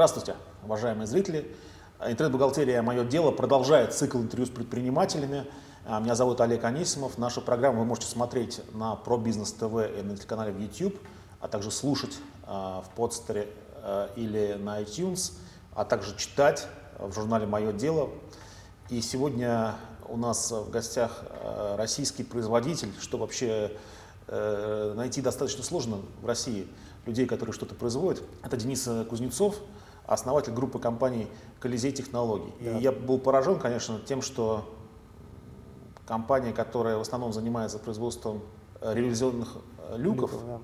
Здравствуйте, уважаемые зрители. Интернет-бухгалтерия «Мое дело» продолжает цикл интервью с предпринимателями. А, меня зовут Олег Анисимов. Нашу программу вы можете смотреть на ProBusiness TV и на телеканале в YouTube, а также слушать а, в подстере а, или на iTunes, а также читать в журнале «Мое дело». И сегодня у нас в гостях российский производитель, что вообще э, найти достаточно сложно в России – людей, которые что-то производят. Это Денис Кузнецов, основатель группы компаний «Колизей технологий». Да. И я был поражен, конечно, тем, что компания, которая в основном занимается производством э, ревизионных э, люков, Люков, да.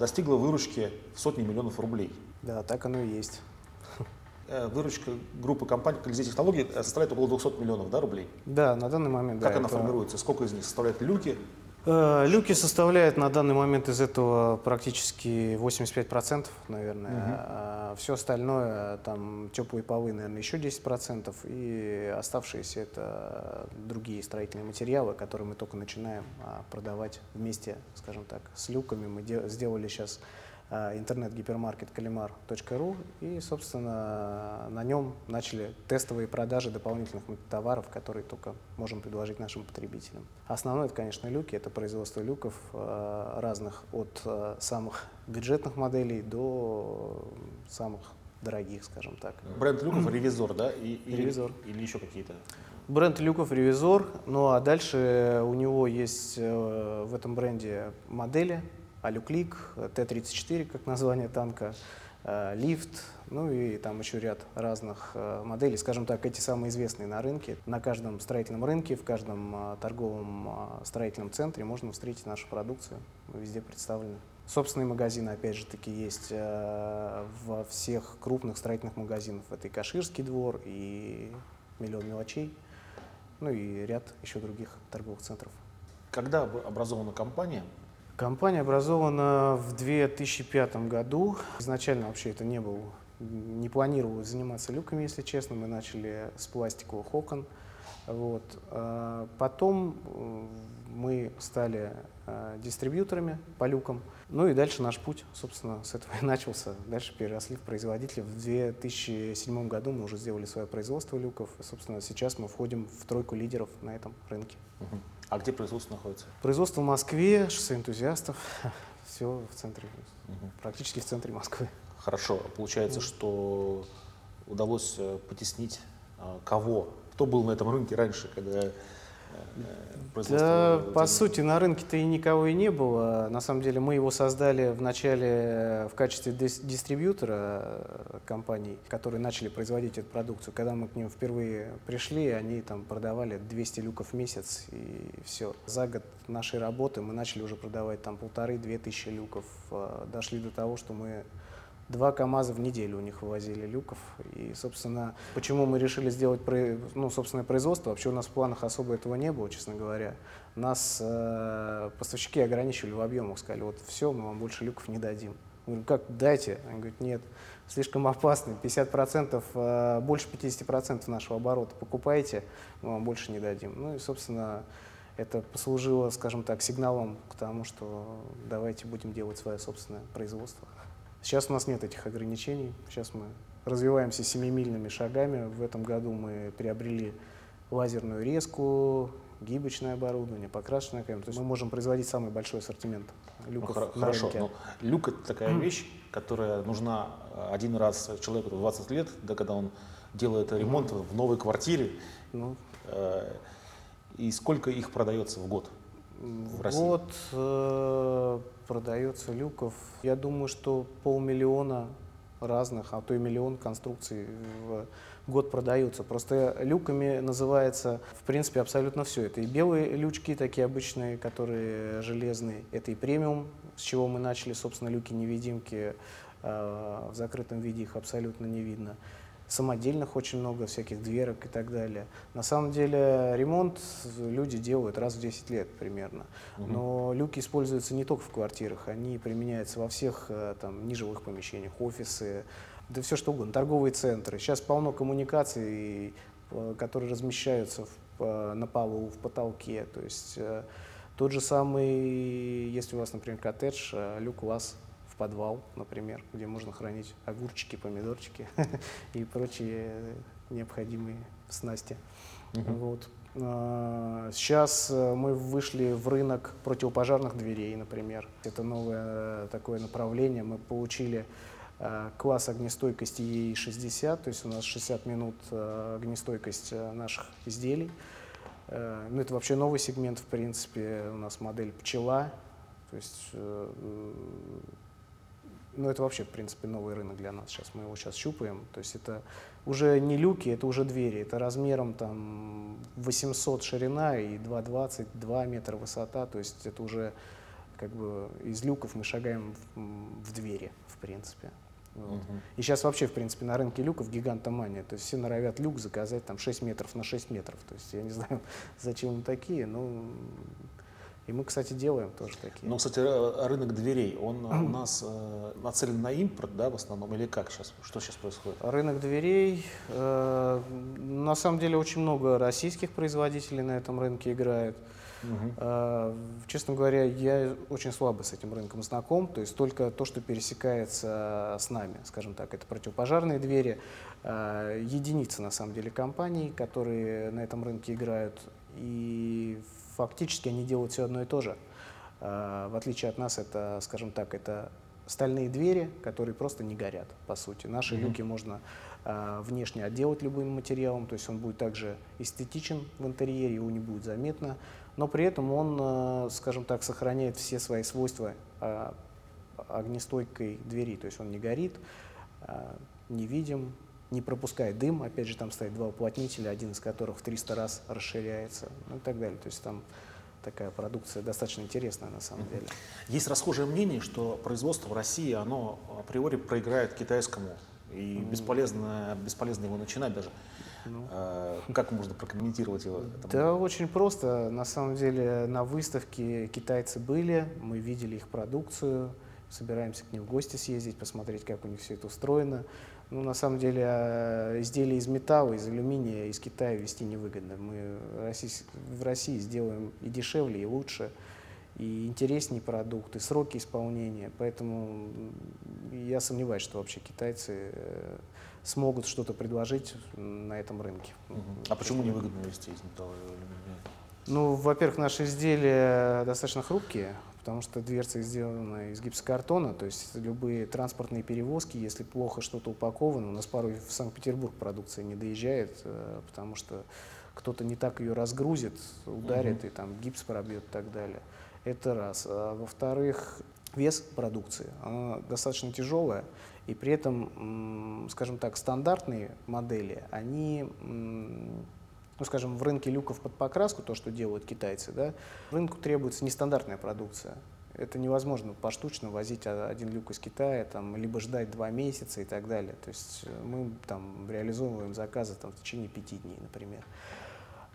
достигла выручки в сотни миллионов рублей. Да, так оно и есть. Э, выручка группы компаний «Колизей технологий» составляет около 200 миллионов да, рублей? Да, на данный момент. Как да, она это... формируется? Сколько из них составляют люки? Э, люки составляют на данный момент из этого практически 85%, наверное. Угу. А все остальное, там теплые полы, наверное, еще 10%. И оставшиеся это другие строительные материалы, которые мы только начинаем а, продавать вместе, скажем так, с люками. Мы сделали сейчас интернет-гипермаркет kalimar.ru и, собственно, на нем начали тестовые продажи дополнительных товаров, которые только можем предложить нашим потребителям. Основное, это, конечно, люки, это производство люков а, разных, от а, самых бюджетных моделей до самых дорогих, скажем так. Бренд люков «Ревизор», да? И, «Ревизор». Или, или еще какие-то? Бренд люков «Ревизор», ну а дальше у него есть э, в этом бренде модели, Алюклик, Т-34, как название танка, э, лифт, ну и там еще ряд разных э, моделей, скажем так, эти самые известные на рынке. На каждом строительном рынке, в каждом э, торговом строительном центре можно встретить нашу продукцию, мы везде представлены. Собственные магазины, опять же таки, есть во всех крупных строительных магазинах. Это и Каширский двор, и Миллион мелочей, ну и ряд еще других торговых центров. Когда образована компания, Компания образована в 2005 году. Изначально вообще это не был, не планировал заниматься люками, если честно. Мы начали с пластиковых окон. Вот. А потом э, мы стали э, дистрибьюторами по люкам. Ну и дальше наш путь, собственно, с этого и начался. Дальше переросли в производителя. В 2007 году мы уже сделали свое производство люков. И, собственно, сейчас мы входим в тройку лидеров на этом рынке. А где производство находится? Производство в Москве, шоссе энтузиастов. Все в центре, угу. практически в центре Москвы. Хорошо. Получается, что удалось э, потеснить кого? Кто был на этом рынке раньше, когда да, по сути, на рынке-то и никого и не было. На самом деле мы его создали в начале в качестве дистрибьютора э, компаний, которые начали производить эту продукцию. Когда мы к ним впервые пришли, они там продавали 200 люков в месяц и все. За год нашей работы мы начали уже продавать там полторы-две тысячи люков. Э, дошли до того, что мы Два КАМАЗа в неделю у них вывозили люков. И, собственно, почему мы решили сделать ну, собственное производство, вообще у нас в планах особо этого не было, честно говоря. Нас э, поставщики ограничивали в объемах, сказали, вот все, мы вам больше люков не дадим. Мы говорим, как, дайте? Они говорят, нет, слишком опасно, 50%, э, больше 50% нашего оборота покупайте, мы вам больше не дадим. Ну и, собственно, это послужило, скажем так, сигналом к тому, что давайте будем делать свое собственное производство. Сейчас у нас нет этих ограничений. Сейчас мы развиваемся семимильными шагами. В этом году мы приобрели лазерную резку, гибочное оборудование, покрашенное камера. То есть мы можем производить самый большой ассортимент люков ну, на Хорошо, рынке. но люк это такая вещь, которая нужна э, один раз человеку 20 лет, да, когда он делает ремонт в новой квартире. Ну. Э, и сколько их продается в год? В России? год э, продается люков, я думаю, что полмиллиона разных, а то и миллион конструкций в год продаются. Просто люками называется, в принципе, абсолютно все. Это и белые лючки, такие обычные, которые железные, это и премиум, с чего мы начали, собственно, люки-невидимки, э, в закрытом виде их абсолютно не видно самодельных очень много, всяких дверок и так далее. На самом деле ремонт люди делают раз в 10 лет примерно. Угу. Но люки используются не только в квартирах, они применяются во всех э, там, нежилых помещениях, офисы, да все что угодно, торговые центры. Сейчас полно коммуникаций, э, которые размещаются в, э, на полу, в потолке. То есть тот же самый, если у вас, например, коттедж, люк у вас в подвал, например, где можно хранить огурчики, помидорчики и прочие необходимые снасти. Вот. А, сейчас э, мы вышли в рынок противопожарных дверей, например. Это новое такое направление. Мы получили э, класс огнестойкости ЕИ-60, то есть у нас 60 минут э, огнестойкость наших изделий. Ну, это вообще новый сегмент, в принципе. У нас модель «Пчела», то есть ну, это вообще, в принципе, новый рынок для нас. Сейчас мы его сейчас щупаем. То есть это уже не люки, это уже двери. Это размером там 800 ширина и 2,20, 2 метра высота. То есть это уже как бы из люков мы шагаем в, в двери, в принципе. Вот. Угу. И сейчас вообще, в принципе, на рынке люков гигантомания. То есть все норовят люк заказать там 6 метров на 6 метров. То есть я не знаю, зачем им такие, но и мы, кстати, делаем тоже такие. Ну, кстати, рынок дверей, он у нас э, нацелен на импорт, да, в основном, или как сейчас? Что сейчас происходит? Рынок дверей, э, на самом деле, очень много российских производителей на этом рынке играет. Угу. Э, честно говоря, я очень слабо с этим рынком знаком, то есть только то, что пересекается с нами, скажем так, это противопожарные двери. Э, единицы, на самом деле, компаний, которые на этом рынке играют. И фактически они делают все одно и то же. А, в отличие от нас, это, скажем так, это стальные двери, которые просто не горят, по сути. Наши mm-hmm. люки можно а, внешне отделать любым материалом, то есть он будет также эстетичен в интерьере, его не будет заметно, но при этом он, а, скажем так, сохраняет все свои свойства а, огнестойкой двери, то есть он не горит, а, не видим, не пропускает дым, опять же там стоит два уплотнителя, один из которых в 300 раз расширяется, ну и так далее. То есть там такая продукция достаточно интересная на самом деле. Есть расхожее мнение, что производство в России, оно априори проиграет китайскому, и mm. бесполезно, бесполезно его начинать даже. Ну. А, как можно прокомментировать его? Да, очень просто. На самом деле на выставке китайцы были, мы видели их продукцию, собираемся к ним в гости съездить, посмотреть, как у них все это устроено. Ну, на самом деле, а, изделия из металла, из алюминия из Китая везти невыгодно. Мы в России сделаем и дешевле, и лучше, и интереснее продукты, сроки исполнения. Поэтому я сомневаюсь, что вообще китайцы э, смогут что-то предложить на этом рынке. А почему невыгодно вести из металла и алюминия? Ну, во-первых, наши изделия достаточно хрупкие, потому что дверцы сделаны из гипсокартона, то есть любые транспортные перевозки, если плохо что-то упаковано, у нас порой в Санкт-Петербург продукция не доезжает, э, потому что кто-то не так ее разгрузит, ударит угу. и там гипс пробьет и так далее. Это раз. А во-вторых, вес продукции, она достаточно тяжелая, и при этом, скажем так, стандартные модели, они ну, скажем, в рынке люков под покраску, то, что делают китайцы, да, рынку требуется нестандартная продукция. Это невозможно поштучно возить один люк из Китая, там, либо ждать два месяца и так далее. То есть э, мы там реализовываем заказы там, в течение пяти дней, например.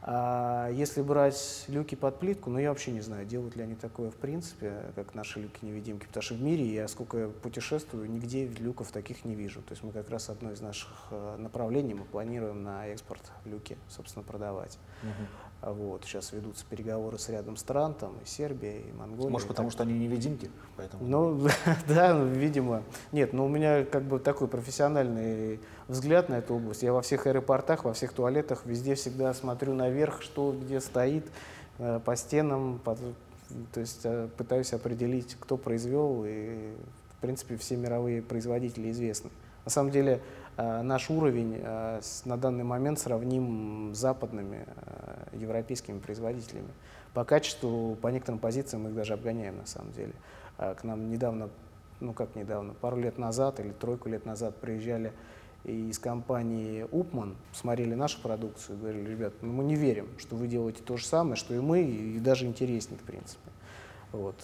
А если брать люки под плитку, ну я вообще не знаю, делают ли они такое в принципе, как наши люки-невидимки, потому что в мире я сколько путешествую, нигде люков таких не вижу. То есть мы как раз одно из наших э, направлений, мы планируем на экспорт люки, собственно, продавать. Угу. Вот, сейчас ведутся переговоры с рядом стран, там и Сербия, и Монголия. Может, потому что они невидимки? Поэтому... Ну, да, ну, видимо. Нет, но у меня как бы такой профессиональный взгляд на эту область. Я во всех аэропортах, во всех туалетах, везде всегда смотрю наверх, что где стоит, э, по стенам, по, то есть э, пытаюсь определить, кто произвел, и, в принципе, все мировые производители известны. На самом деле, наш уровень э, на данный момент сравним с западными э, европейскими производителями. По качеству, по некоторым позициям мы их даже обгоняем на самом деле. К нам недавно, ну как недавно, пару лет назад или тройку лет назад приезжали из компании Упман, смотрели нашу продукцию и говорили, ребят, ну мы не верим, что вы делаете то же самое, что и мы, и даже интереснее, в принципе. Вот.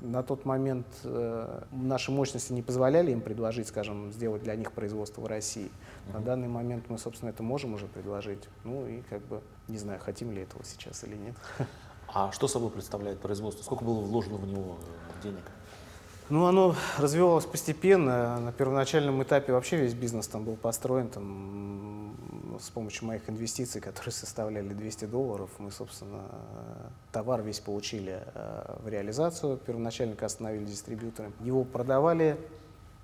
На тот момент э, наши мощности не позволяли им предложить, скажем, сделать для них производство в России. Uh-huh. На данный момент мы, собственно, это можем уже предложить. Ну и как бы не знаю, хотим ли этого сейчас или нет. А что собой представляет производство? Сколько было вложено в него э, денег? Ну, оно развивалось постепенно. На первоначальном этапе вообще весь бизнес там был построен там, с помощью моих инвестиций, которые составляли 200 долларов, мы, собственно, товар весь получили э, в реализацию. Первоначально остановили дистрибьюторы. Его продавали,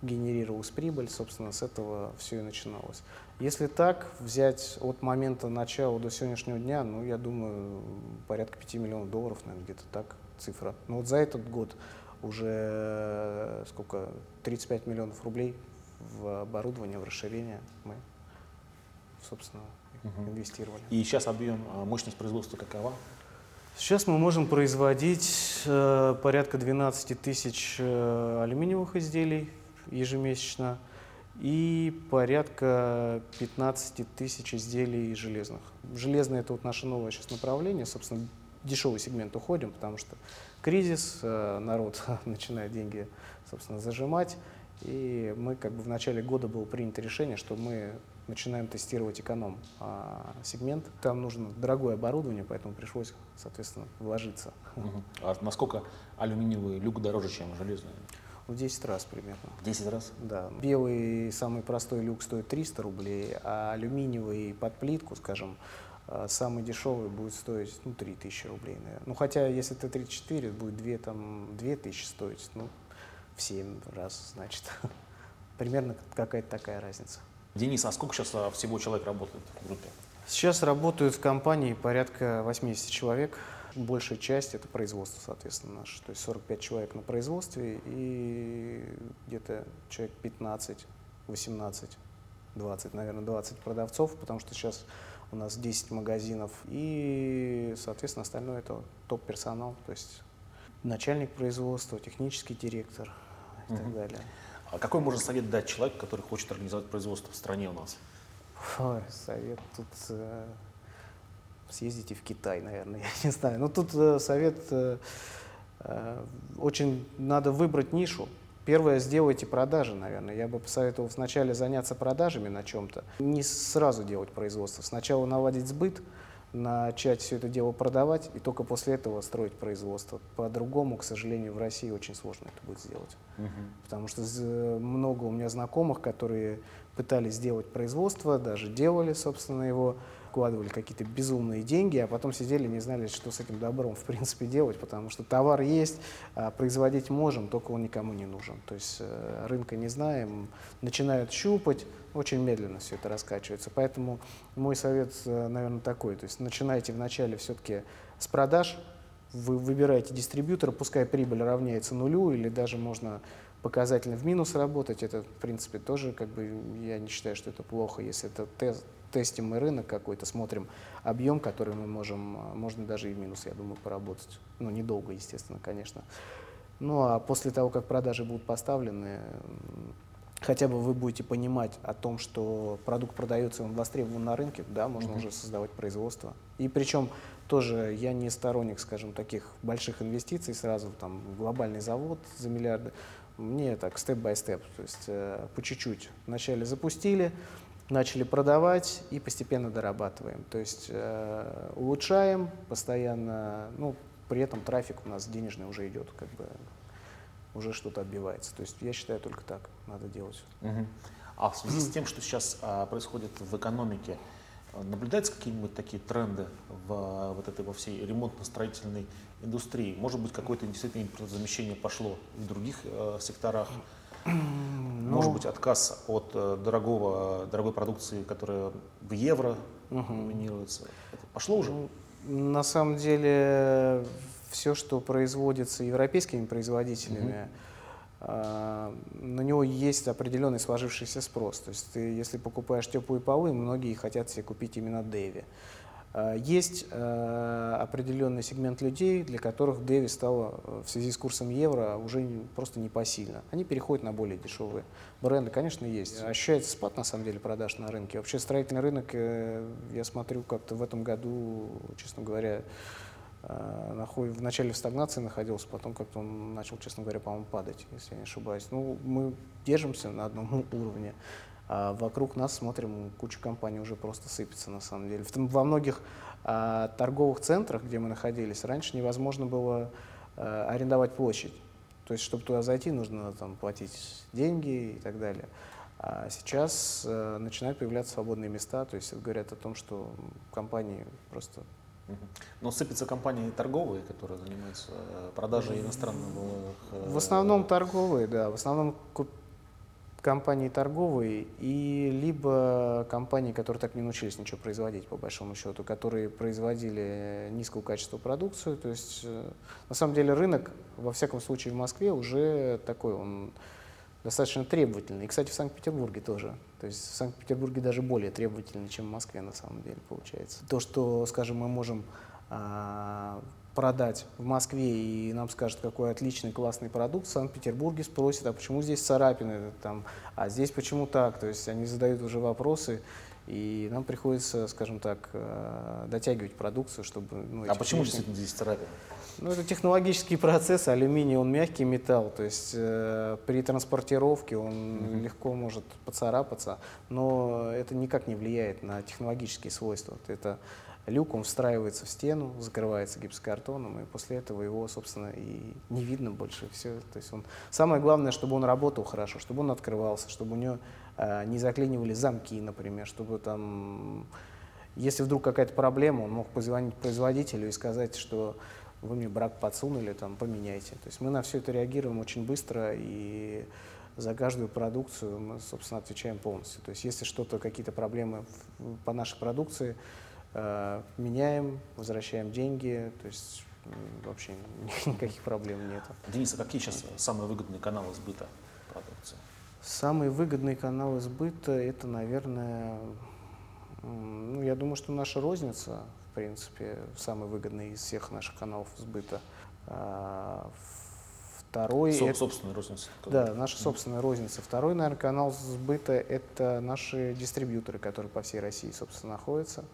генерировалась прибыль, собственно, с этого все и начиналось. Если так, взять от момента начала до сегодняшнего дня, ну, я думаю, порядка 5 миллионов долларов, наверное, где-то так цифра. Но вот за этот год уже э, сколько, 35 миллионов рублей в оборудование, в расширение мы, собственно, угу. инвестировали. И сейчас объем, а, мощность производства какова? Сейчас мы можем производить э, порядка 12 тысяч э, алюминиевых изделий ежемесячно и порядка 15 тысяч изделий железных. Железное – это вот наше новое сейчас направление, собственно, дешевый сегмент уходим, потому что кризис, э, народ начинает деньги, собственно, зажимать, и мы как бы в начале года было принято решение, что мы начинаем тестировать эконом а, сегмент. Там нужно дорогое оборудование, поэтому пришлось, соответственно, вложиться. Угу. А насколько алюминиевый люк дороже, чем железный? В 10 раз примерно. В 10 раз? Да. Белый самый простой люк стоит 300 рублей, а алюминиевый под плитку, скажем, а, самый дешевый будет стоить ну, 3000 рублей, наверное. Ну, хотя, если это 34, будет 2, там, 2000 стоить, ну, в 7 раз, значит. Примерно какая-то такая разница. Денис, а сколько сейчас а, всего человек работает в группе? Сейчас работают в компании порядка 80 человек большая часть это производство, соответственно, наше. То есть 45 человек на производстве и где-то человек 15, 18, 20, наверное, 20 продавцов, потому что сейчас у нас 10 магазинов. И, соответственно, остальное это топ-персонал, то есть начальник производства, технический директор и угу. так далее. А какой можно совет дать человеку, который хочет организовать производство в стране у нас? Ой, совет тут э, съездите в Китай, наверное, я не знаю. Но тут э, совет, э, э, очень надо выбрать нишу. Первое, сделайте продажи, наверное. Я бы посоветовал сначала заняться продажами на чем-то, не сразу делать производство. Сначала наладить сбыт, начать все это дело продавать, и только после этого строить производство. По-другому, к сожалению, в России очень сложно это будет сделать. Угу. Потому что много у меня знакомых, которые пытались сделать производство, даже делали, собственно, его, вкладывали какие-то безумные деньги, а потом сидели, не знали, что с этим добром в принципе делать, потому что товар есть, а производить можем, только он никому не нужен. То есть э, рынка не знаем, начинают щупать, очень медленно все это раскачивается. Поэтому мой совет, э, наверное, такой. То есть начинайте вначале все-таки с продаж, вы выбираете дистрибьютора, пускай прибыль равняется нулю, или даже можно показательно в минус работать. Это, в принципе, тоже, как бы, я не считаю, что это плохо, если это тест, тестим мы рынок какой-то, смотрим объем, который мы можем, а, можно даже и в минус, я думаю, поработать. Ну, недолго, естественно, конечно. Ну, а после того, как продажи будут поставлены, хотя бы вы будете понимать о том, что продукт продается, он востребован на рынке, да, можно mm-hmm. уже создавать производство. И причем тоже я не сторонник, скажем, таких больших инвестиций сразу, там, глобальный завод за миллиарды. Мне так, степ-бай-степ, то есть э, по чуть-чуть. Вначале запустили, начали продавать и постепенно дорабатываем. То есть э, улучшаем постоянно, ну, при этом трафик у нас денежный уже идет, как бы уже что-то отбивается. То есть я считаю, только так надо делать. Угу. А в связи с тем, что сейчас а, происходит в экономике, наблюдаются какие-нибудь такие тренды в вот этой во всей ремонтно-строительной индустрии? Может быть, какое-то действительно замещение пошло в других э, секторах? Ну, Может быть, отказ от э, дорогого, дорогой продукции, которая в евро угу. номинируется. Это пошло уже? Ну, на самом деле, все, что производится европейскими производителями, угу. на него есть определенный сложившийся спрос. То есть ты, если покупаешь теплые полы, многие хотят себе купить именно Деви. Э, есть э, определенный сегмент людей, для которых Дэви стало э, в связи с курсом евро уже просто непосильно. Они переходят на более дешевые бренды. Конечно, есть. Ощущается спад, на самом деле, продаж на рынке. Вообще строительный рынок, я смотрю, как-то в этом году, честно говоря, в начале в стагнации находился, потом как-то он начал, честно говоря, по-моему, падать, если я не ошибаюсь. Ну, мы держимся на одном уровне. А вокруг нас смотрим, куча компаний уже просто сыпется на самом деле. Во многих а, торговых центрах, где мы находились, раньше невозможно было а, арендовать площадь. То есть, чтобы туда зайти, нужно там, платить деньги и так далее. А сейчас э, начинают появляться свободные места, то есть говорят о том, что компании просто но сыпятся компании торговые, которые занимаются э, продажей иностранного. Э, в основном торговые, да. В основном компании торговые и либо компании, которые так не научились ничего производить, по большому счету, которые производили низкого качества продукцию. То есть, э, на самом деле, рынок, во всяком случае, в Москве уже такой, он достаточно требовательный. И, кстати, в Санкт-Петербурге тоже. То есть в Санкт-Петербурге даже более требовательный, чем в Москве, на самом деле, получается. То, что, скажем, мы можем а, продать в Москве и нам скажут, какой отличный, классный продукт, в Санкт-Петербурге спросят, а почему здесь царапины, там, а здесь почему так? То есть они задают уже вопросы, и нам приходится, скажем так, э, дотягивать продукцию, чтобы... Ну, а почему действительно здесь царапины? Ну, это технологический процесс, алюминий, он мягкий металл, то есть э, при транспортировке он mm-hmm. легко может поцарапаться, но это никак не влияет на технологические свойства. Это люк, он встраивается в стену, закрывается гипсокартоном, и после этого его, собственно, и не видно больше. Все. То есть он... Самое главное, чтобы он работал хорошо, чтобы он открывался, чтобы у него э, не заклинивали замки, например, чтобы там... Если вдруг какая-то проблема, он мог позвонить производителю и сказать, что вы мне брак подсунули, там, поменяйте. То есть мы на все это реагируем очень быстро и за каждую продукцию мы, собственно, отвечаем полностью. То есть если что-то, какие-то проблемы по нашей продукции, меняем, возвращаем деньги, то есть вообще никаких проблем нет. Денис, а какие сейчас самые выгодные каналы сбыта продукции? Самые выгодные каналы сбыта – это, наверное, ну, я думаю, что наша розница, принципе, самый выгодный из всех наших каналов сбыта. А, второй... Соб, это, собственная розница. Да, наша собственная розница. Второй, наверное, канал сбыта – это наши дистрибьюторы, которые по всей России, собственно, находятся.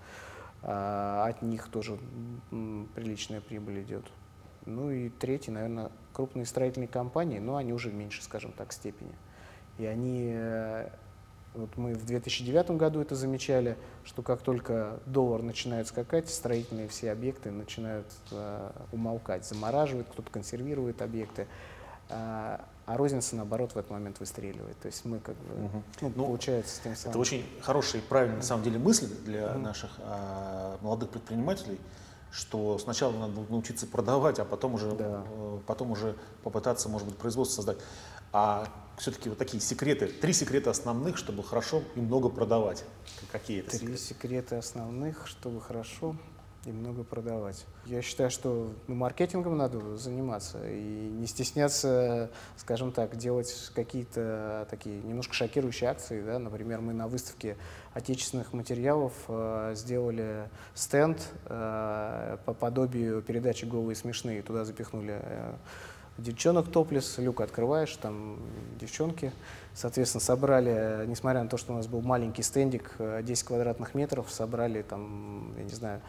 А, от них тоже приличная прибыль идет. Ну и третий, наверное, крупные строительные компании, но они уже в меньшей, скажем так, степени. И они э, вот мы в 2009 году это замечали, что как только доллар начинает скакать, строительные все объекты начинают э, умолкать, замораживают, кто-то консервирует объекты, э, а розница, наоборот, в этот момент выстреливает. То есть мы как бы, угу. ну, ну, получается, с тем самым. Это очень хорошая и правильная, на самом деле, мысль для угу. наших э, молодых предпринимателей, что сначала надо научиться продавать, а потом уже, да. э, потом уже попытаться, может быть, производство создать. А все-таки вот такие секреты, три секрета основных, чтобы хорошо и много продавать. Какие это Три секреты? секрета основных, чтобы хорошо и много продавать. Я считаю, что ну, маркетингом надо заниматься и не стесняться, скажем так, делать какие-то такие немножко шокирующие акции. Да? Например, мы на выставке отечественных материалов э, сделали стенд э, по подобию передачи «Голые смешные». Туда запихнули э, девчонок топлес, люк открываешь, там девчонки. Соответственно, собрали, несмотря на то, что у нас был маленький стендик, 10 квадратных метров, собрали там, я не знаю,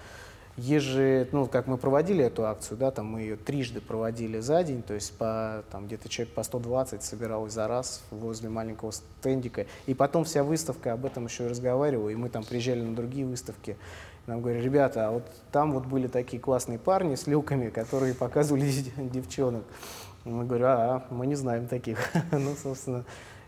еже, ну, как мы проводили эту акцию, да, там мы ее трижды проводили за день, то есть по, там где-то человек по 120 собиралось за раз возле маленького стендика. И потом вся выставка об этом еще и разговаривала, и мы там приезжали на другие выставки. Нам говорят, ребята, а вот там вот были такие классные парни с люками, которые показывали девчонок. Мы говорим, а, мы не знаем таких. ну, собственно,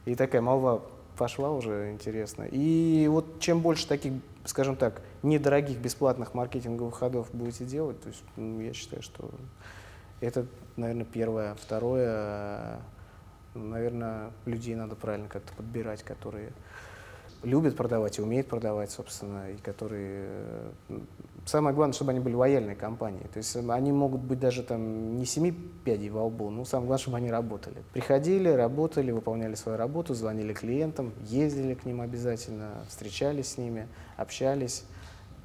и такая молва пошла уже интересно. И вот чем больше таких, скажем так, недорогих бесплатных маркетинговых ходов будете делать, то есть ну, я считаю, что это, наверное, первое. Второе, наверное, людей надо правильно как-то подбирать, которые любят продавать и умеют продавать, собственно, и которые... Самое главное, чтобы они были лояльные компании. То есть они могут быть даже там не семи пядей во лбу, но самое главное, чтобы они работали. Приходили, работали, выполняли свою работу, звонили клиентам, ездили к ним обязательно, встречались с ними, общались.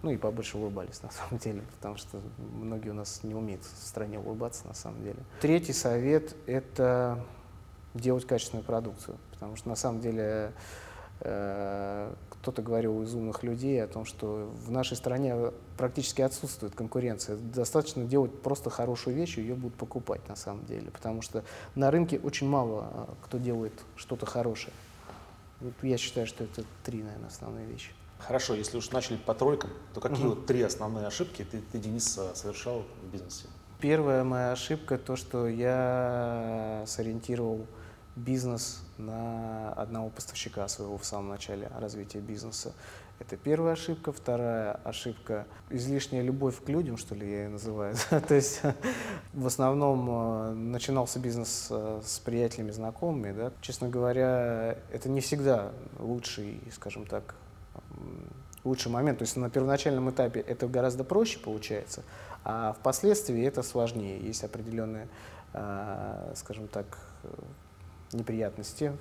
Ну и побольше улыбались, на самом деле, потому что многие у нас не умеют в стране улыбаться, на самом деле. Третий совет – это делать качественную продукцию, потому что на самом деле кто-то говорил из умных людей о том, что в нашей стране практически отсутствует конкуренция. Достаточно делать просто хорошую вещь, и ее будут покупать на самом деле. Потому что на рынке очень мало э, кто делает что-то хорошее. Вот я считаю, что это три, наверное, основные вещи. Хорошо, если уж начали по тройкам, то какие угу. вот три основные ошибки ты, ты, Денис, совершал в бизнесе? Первая моя ошибка то, что я сориентировал бизнес на одного поставщика своего в самом начале развития бизнеса. Это первая ошибка. Вторая ошибка – излишняя любовь к людям, что ли, я ее называю. То есть в основном э, начинался бизнес э, с приятелями, знакомыми. Да? Честно говоря, это не всегда лучший, скажем так, лучший момент. То есть на первоначальном этапе это гораздо проще получается, а впоследствии это сложнее. Есть определенные, э, скажем так, неприятности.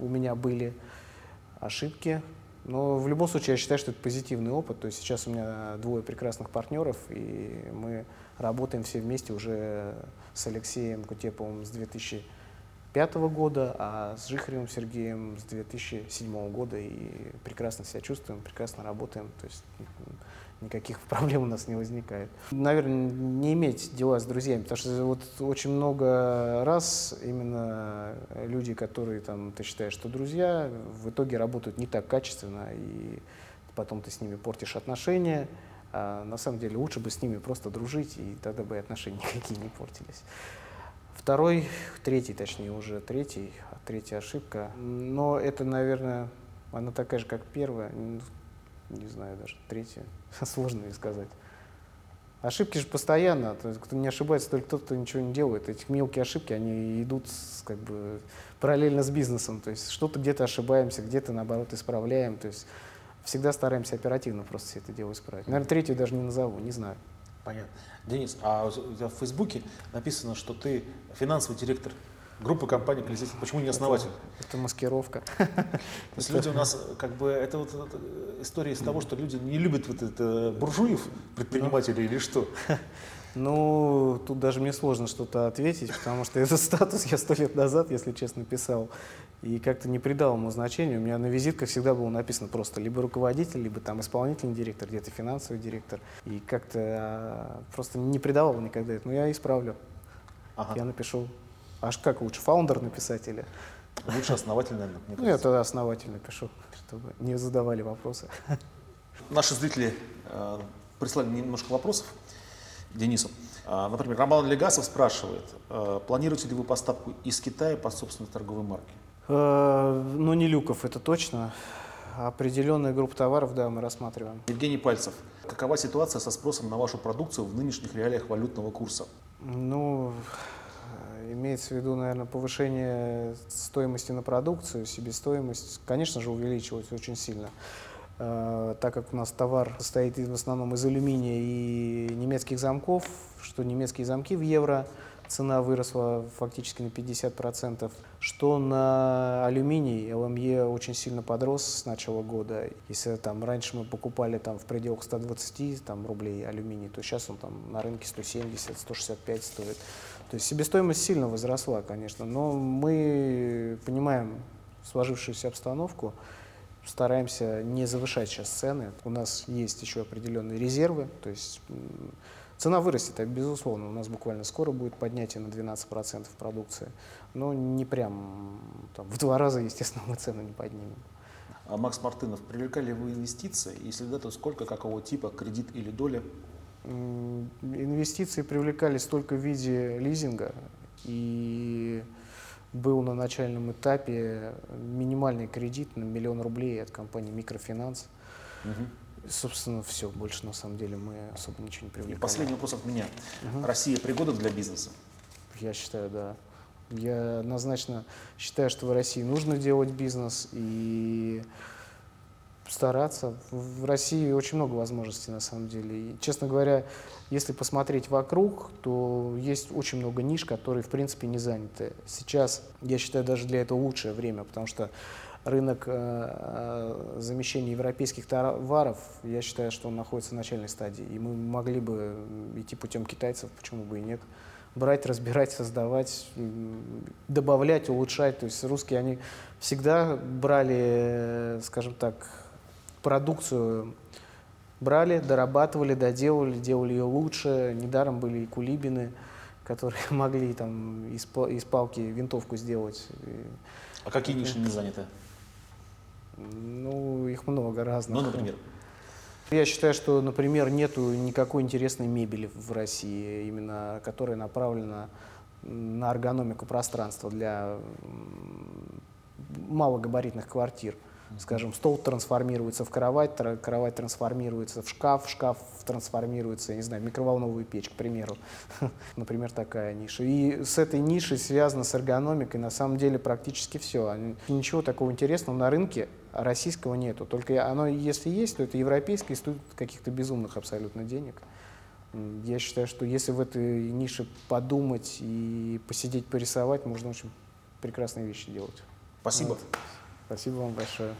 У меня были ошибки, но в любом случае я считаю, что это позитивный опыт. То есть сейчас у меня двое прекрасных партнеров, и мы работаем все вместе уже с Алексеем Кутеповым с 2005 года, а с Жихаревым Сергеем с 2007 года. И прекрасно себя чувствуем, прекрасно работаем. То есть никаких проблем у нас не возникает. Наверное, не иметь дела с друзьями, потому что вот очень много раз именно люди, которые там ты считаешь, что друзья, в итоге работают не так качественно, и потом ты с ними портишь отношения. А на самом деле лучше бы с ними просто дружить, и тогда бы отношения никакие не портились. Второй, третий, точнее уже третий, третья ошибка. Но это, наверное, она такая же, как первая не знаю даже, третье, сложно сказать. Ошибки же постоянно, то есть кто не ошибается, только тот, кто ничего не делает. Эти мелкие ошибки, они идут как бы параллельно с бизнесом, то есть что-то где-то ошибаемся, где-то наоборот исправляем, то есть всегда стараемся оперативно просто все это дело исправить. Наверное, третью даже не назову, не знаю. Понятно. Денис, а у тебя в Фейсбуке написано, что ты финансовый директор Группа компаний «Колеситель». Почему не основатель? Это, это маскировка. То есть люди у нас, как бы, это вот история из того, что люди не любят вот это буржуев, предпринимателей или что? Ну, тут даже мне сложно что-то ответить, потому что этот статус я сто лет назад, если честно, писал. И как-то не придал ему значения. У меня на визитках всегда было написано просто либо руководитель, либо там исполнительный директор, где-то финансовый директор. И как-то а, просто не придавал никогда это. Но я исправлю. Ага. Я напишу Аж как лучше, фаундер написать или... Лучше основатель, наверное. Мне ну, я тогда основатель напишу, чтобы не задавали вопросы. Наши зрители э, прислали немножко вопросов Денису. Э, например, Роман Легасов спрашивает, э, планируете ли вы поставку из Китая по собственной торговой марке? Э, ну, не люков, это точно. Определенная группа товаров, да, мы рассматриваем. Евгений Пальцев, какова ситуация со спросом на вашу продукцию в нынешних реалиях валютного курса? Ну, Имеется в виду, наверное, повышение стоимости на продукцию, себестоимость, конечно же, увеличивается очень сильно. Э, так как у нас товар состоит в основном из алюминия и немецких замков, что немецкие замки в евро, цена выросла фактически на 50%, что на алюминий ЛМЕ очень сильно подрос с начала года. Если там раньше мы покупали там в пределах 120 там, рублей алюминий, то сейчас он там на рынке 170-165 стоит. То есть себестоимость сильно возросла, конечно, но мы понимаем сложившуюся обстановку, стараемся не завышать сейчас цены. У нас есть еще определенные резервы, то есть цена вырастет, это безусловно. У нас буквально скоро будет поднятие на 12% продукции, но не прям там, в два раза, естественно, мы цены не поднимем. А Макс Мартынов, привлекали вы инвестиции? Если да, то сколько, какого типа, кредит или доля? Инвестиции привлекались только в виде лизинга, и был на начальном этапе минимальный кредит на миллион рублей от компании «Микрофинанс». Угу. Собственно, все. Больше, на самом деле, мы особо ничего не привлекали. Последний вопрос от меня. Угу. Россия пригодна для бизнеса? Я считаю, да. Я однозначно считаю, что в России нужно делать бизнес, и стараться. В России очень много возможностей на самом деле. И, честно говоря, если посмотреть вокруг, то есть очень много ниш, которые в принципе не заняты. Сейчас, я считаю, даже для этого лучшее время, потому что рынок э, замещения европейских товаров, я считаю, что он находится в начальной стадии. И мы могли бы идти путем китайцев, почему бы и нет брать, разбирать, создавать, добавлять, улучшать. То есть русские, они всегда брали, э, скажем так, продукцию брали, дорабатывали, доделывали, делали ее лучше. Недаром были и кулибины, которые могли там из, из палки винтовку сделать. А какие ниши не заняты? Ну, их много разных. Ну, например? Я считаю, что, например, нету никакой интересной мебели в России, именно которая направлена на эргономику пространства для малогабаритных квартир. Скажем, стол трансформируется в кровать, кровать трансформируется в шкаф, шкаф трансформируется, я не знаю, в микроволновую печь, к примеру. Например, такая ниша. И с этой нишей связано с эргономикой на самом деле практически все. Ничего такого интересного на рынке российского нету. Только оно, если есть, то это европейское и стоит каких-то безумных абсолютно денег. Я считаю, что если в этой нише подумать и посидеть, порисовать, можно очень прекрасные вещи делать. Спасибо. Вот. Спасибо вам большое.